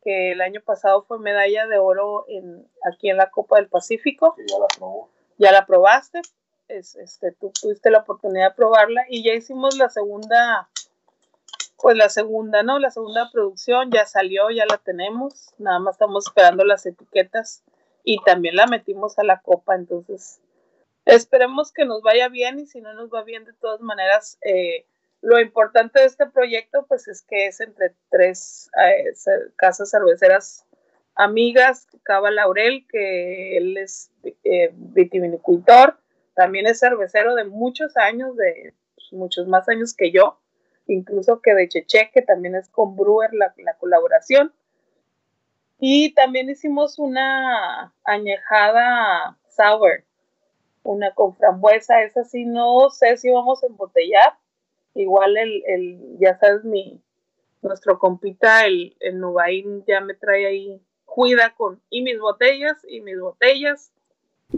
que el año pasado fue medalla de oro en, aquí en la Copa del Pacífico. ya la probó. Ya la probaste, es, este, tú tuviste la oportunidad de probarla y ya hicimos la segunda, pues la segunda, ¿no? La segunda producción ya salió, ya la tenemos, nada más estamos esperando las etiquetas y también la metimos a la copa, entonces esperemos que nos vaya bien y si no nos va bien de todas maneras, eh, lo importante de este proyecto pues es que es entre tres eh, casas cerveceras amigas, Cava Laurel, que él es eh, vitivinicultor, también es cervecero de muchos años, de pues, muchos más años que yo, incluso que de Cheche, que también es con Brewer la, la colaboración. Y también hicimos una añejada sour, una con frambuesa, esa sí no sé si vamos a embotellar. Igual el, el ya sabes, mi, nuestro compita, el, el Nubaín, ya me trae ahí cuida con y mis botellas y mis botellas.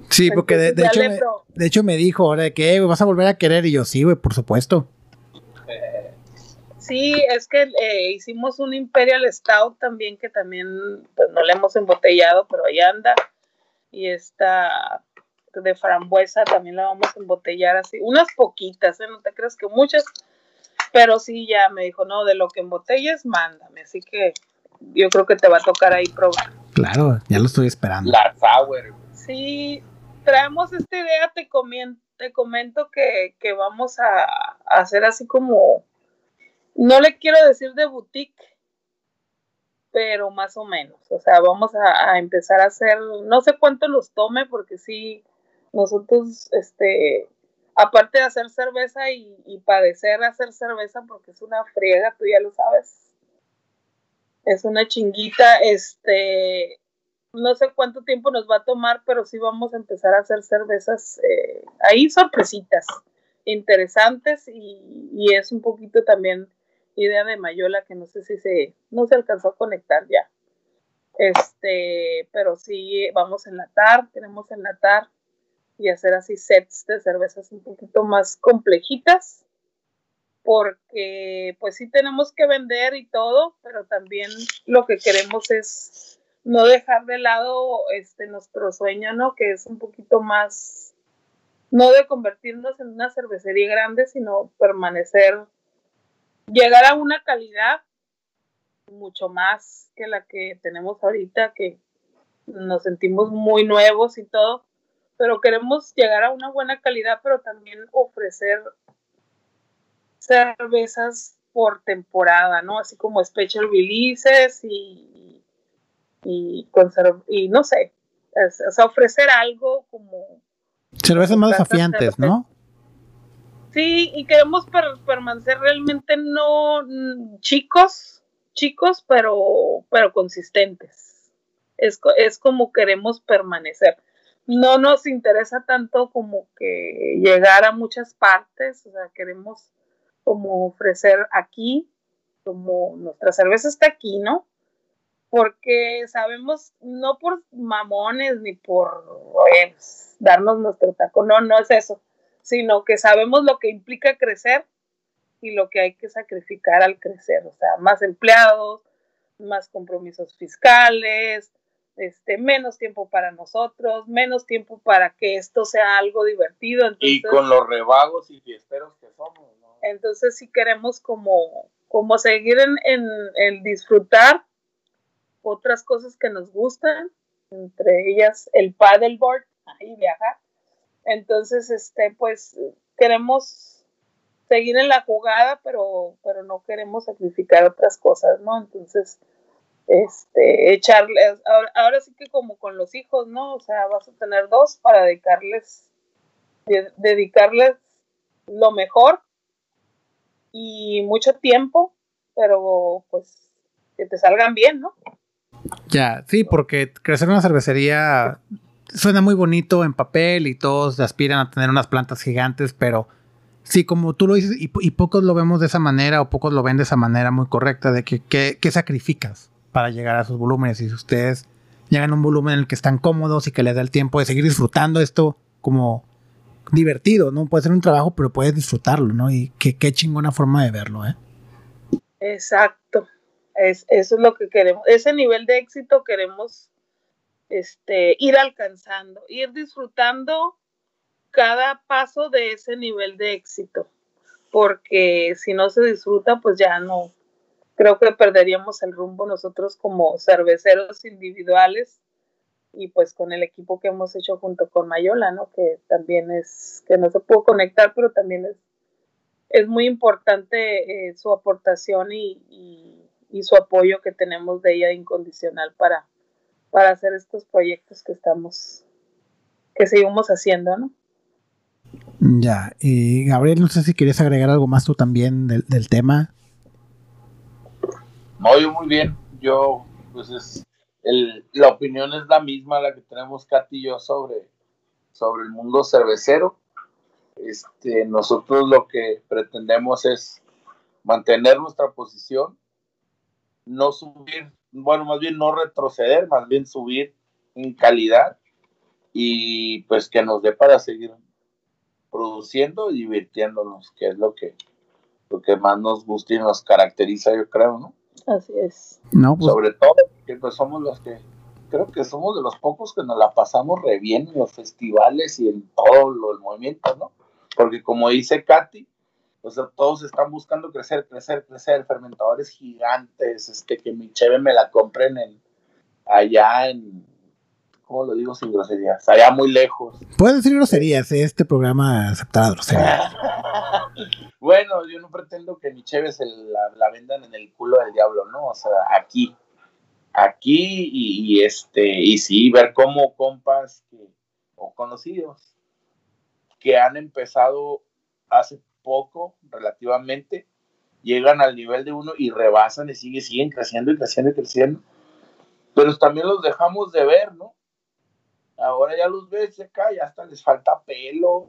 Sí, porque de, hecho, me, de hecho me dijo ahora que vas a volver a querer y yo sí, güey, por supuesto. Sí, es que eh, hicimos un Imperial Stout también que también pues no le hemos embotellado, pero ahí anda. Y esta de frambuesa también la vamos a embotellar así, unas poquitas, ¿eh? no te creas que muchas, pero sí ya me dijo, no, de lo que embotelles, mándame, así que yo creo que te va a tocar ahí probar. Claro, ya lo estoy esperando. La sour. Sí, traemos esta idea, te, comento, te comento que, vamos a, hacer así como, no le quiero decir de boutique, pero más o menos. O sea, vamos a, a, empezar a hacer, no sé cuánto los tome, porque sí, nosotros, este, aparte de hacer cerveza y, y, padecer hacer cerveza, porque es una friega, tú ya lo sabes, es una chinguita, este, no sé cuánto tiempo nos va a tomar, pero sí vamos a empezar a hacer cervezas eh, ahí sorpresitas, interesantes y, es un poquito también idea de Mayola que no sé si se, no se alcanzó a conectar ya. Este, pero sí vamos a enlatar, queremos enlatar y hacer así sets de cervezas un poquito más complejitas porque pues sí tenemos que vender y todo, pero también lo que queremos es no dejar de lado este nuestro sueño, ¿no? Que es un poquito más no de convertirnos en una cervecería grande, sino permanecer llegar a una calidad mucho más que la que tenemos ahorita, que nos sentimos muy nuevos y todo, pero queremos llegar a una buena calidad, pero también ofrecer cervezas por temporada, ¿no? Así como special releases y, y, y no sé, o sea, ofrecer algo como... Cervezas más desafiantes, ¿no? Sí, y queremos permanecer realmente no chicos, chicos, pero, pero consistentes. Es, es como queremos permanecer no nos interesa tanto como que llegar a muchas partes, o sea, queremos como ofrecer aquí, como nuestra cerveza está aquí, ¿no? Porque sabemos, no por mamones ni por darnos nuestro taco, no, no es eso, sino que sabemos lo que implica crecer y lo que hay que sacrificar al crecer, o sea, más empleados, más compromisos fiscales, este, menos tiempo para nosotros, menos tiempo para que esto sea algo divertido. y con los rebagos y fiesteros que somos, ¿no? Entonces si queremos como, como seguir en, en, disfrutar otras cosas que nos gustan, entre ellas el paddleboard, ahí viajar. Entonces, este, pues queremos seguir en la jugada, pero, pero no queremos sacrificar otras cosas, ¿no? Entonces, este, echarles, ahora, sí que como con los hijos, ¿no? O sea, vas a tener dos para dedicarles, dedicarles lo mejor y mucho tiempo, pero pues que te salgan bien, ¿no? Ya, sí, porque crecer una cervecería suena muy bonito en papel y todos aspiran a tener unas plantas gigantes, pero sí, como tú lo dices, y, pocos lo vemos de esa manera o pocos lo ven de esa manera muy correcta, de que, que sacrificas para llegar a sus volúmenes. Y si ustedes llegan a un volumen en el que están cómodos y que les da el tiempo de seguir disfrutando esto como divertido, ¿no? Puede ser un trabajo, pero puedes disfrutarlo, ¿no? Y qué, chingona forma de verlo, ¿eh? Exacto. Es, eso es lo que queremos. Ese nivel de éxito queremos este, ir alcanzando, ir disfrutando cada paso de ese nivel de éxito. Porque si no se disfruta, pues ya no, creo que perderíamos el rumbo nosotros como cerveceros individuales y pues con el equipo que hemos hecho junto con Mayola, ¿no? Que también es, que no se pudo conectar, pero también es, es muy importante eh, su aportación y, y, su apoyo que tenemos de ella incondicional para, para hacer estos proyectos que estamos, que seguimos haciendo, ¿no? Ya, y Gabriel, no sé si quieres agregar algo más tú también del, del tema. Yo muy bien. Yo, pues es, el, la opinión es la misma la que tenemos Katy y yo sobre, sobre el mundo cervecero. Este, nosotros lo que pretendemos es mantener nuestra posición, no subir, bueno, más bien no retroceder, más bien subir en calidad y pues que nos dé para seguir produciendo y divirtiéndonos, que es lo que, lo que más nos gusta y nos caracteriza, yo creo, ¿no? Así es. No, pues, Sobre todo, que pues somos los que, creo que somos de los pocos que nos la pasamos re bien en los festivales y en todo lo, el movimiento, ¿no? Porque como dice Katy, o sea, todos están buscando crecer, crecer, crecer, fermentadores gigantes, este, que mi cheve me la compren en, allá en, ¿cómo lo digo sin groserías? Allá muy lejos. puedes decir groserías, ¿eh? este programa aceptará groserías. bueno, yo no pretendo que mi cheve se la, la vendan en el culo del diablo, ¿no? O sea, aquí, aquí y, y este, y sí, ver cómo compas que, o conocidos que han empezado hace poco, relativamente, llegan al nivel de uno y rebasan y sigue, siguen creciendo y creciendo y creciendo. Pero también los dejamos de ver, ¿no? Ahora ya los ves acá, ya hasta les falta pelo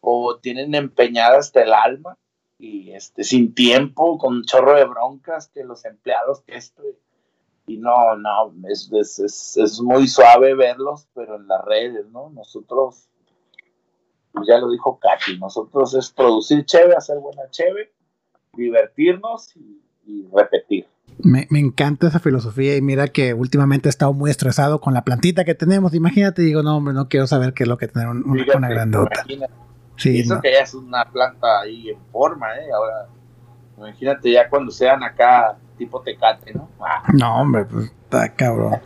o tienen empeñada hasta el alma y este sin tiempo, con un chorro de broncas que los empleados que esto y no, no, es, es, es, es muy suave verlos, pero en las redes, ¿no? Nosotros pues ya lo dijo Katy, nosotros es producir cheve, hacer buena cheve, divertirnos y, y repetir. Me, me, encanta esa filosofía y mira que últimamente he estado muy estresado con la plantita que tenemos. Imagínate, digo, no, hombre, no quiero saber qué es lo que tener un, una, una grandota. Sí, eso no. que ya es una planta ahí en forma, ¿eh? Ahora, imagínate ya cuando sean acá tipo tecate, ¿no? Ah. No, hombre, pues está cabrón.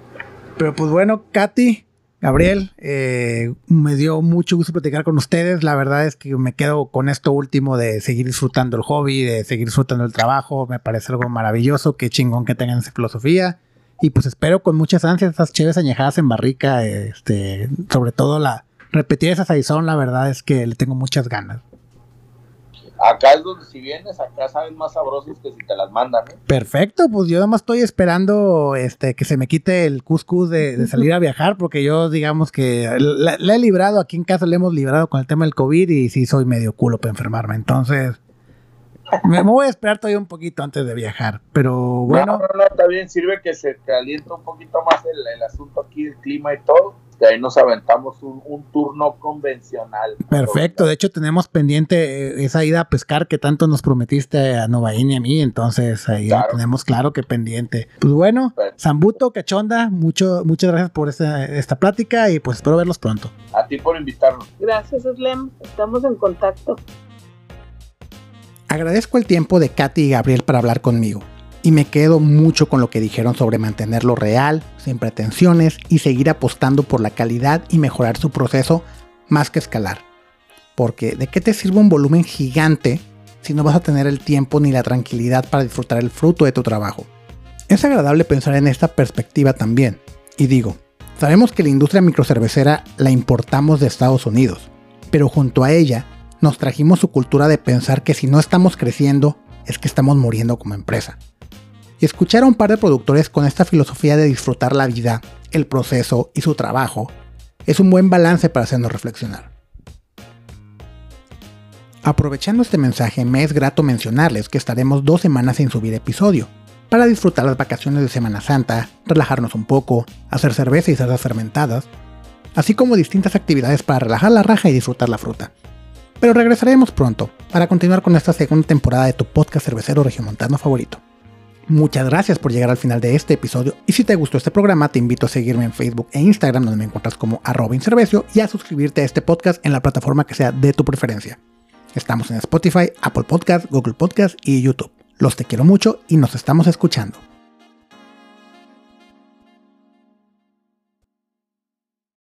Pero pues bueno, Katy, Gabriel, eh, me dio mucho gusto platicar con ustedes. La verdad es que me quedo con esto último de seguir disfrutando el hobby, de seguir disfrutando el trabajo. Me parece algo maravilloso. Qué chingón que tengan esa filosofía. Y pues espero con muchas ansias esas chéves añejadas en barrica. Este, sobre todo la repetir esa saizón, la verdad es que le tengo muchas ganas. Acá es donde si vienes, acá saben más sabrosos que si te las mandan. ¿eh? Perfecto, pues yo nada más estoy esperando este que se me quite el cuscús de, de, salir a viajar, porque yo digamos que la, la, he librado, aquí en casa le hemos librado con el tema del COVID y sí soy medio culo para enfermarme. Entonces, me, me voy a esperar todavía un poquito antes de viajar. Pero bueno. No, no, no, está bien, sirve que se calienta un poquito más el, el asunto aquí, el clima y todo de ahí nos aventamos un, un, turno convencional. Perfecto, de hecho tenemos pendiente esa ida a pescar que tanto nos prometiste a Novaín y a mí, entonces ahí claro. tenemos claro que pendiente. Pues bueno, Perfecto. Zambuto, Cachonda, mucho, muchas gracias por esta, esta plática y pues espero verlos pronto. A ti por invitarnos. Gracias, Slem, estamos en contacto. Agradezco el tiempo de Katy y Gabriel para hablar conmigo y me quedo mucho con lo que dijeron sobre mantenerlo real, sin pretensiones y seguir apostando por la calidad y mejorar su proceso más que escalar. Porque ¿de qué te sirve un volumen gigante si no vas a tener el tiempo ni la tranquilidad para disfrutar el fruto de tu trabajo? Es agradable pensar en esta perspectiva también. Y digo, sabemos que la industria microcervecera la importamos de Estados Unidos, pero junto a ella nos trajimos su cultura de pensar que si no estamos creciendo es que estamos muriendo como empresa y escuchar a un par de productores con esta filosofía de disfrutar la vida, el proceso y su trabajo es un buen balance para hacernos reflexionar. Aprovechando este mensaje, me es grato mencionarles que estaremos dos semanas sin subir episodio, para disfrutar las vacaciones de Semana Santa, relajarnos un poco, hacer cerveza y cerdas fermentadas, así como distintas actividades para relajar la raja y disfrutar la fruta. Pero regresaremos pronto para continuar con esta segunda temporada de tu podcast cervecero regiomontano favorito. Muchas gracias por llegar al final de este episodio y si te gustó este programa te invito a seguirme en Facebook e Instagram donde me encuentras como arroba incervecio y a suscribirte a este podcast en la plataforma que sea de tu preferencia. Estamos en Spotify, Apple Podcast, Google Podcast y YouTube. Los te quiero mucho y nos estamos escuchando.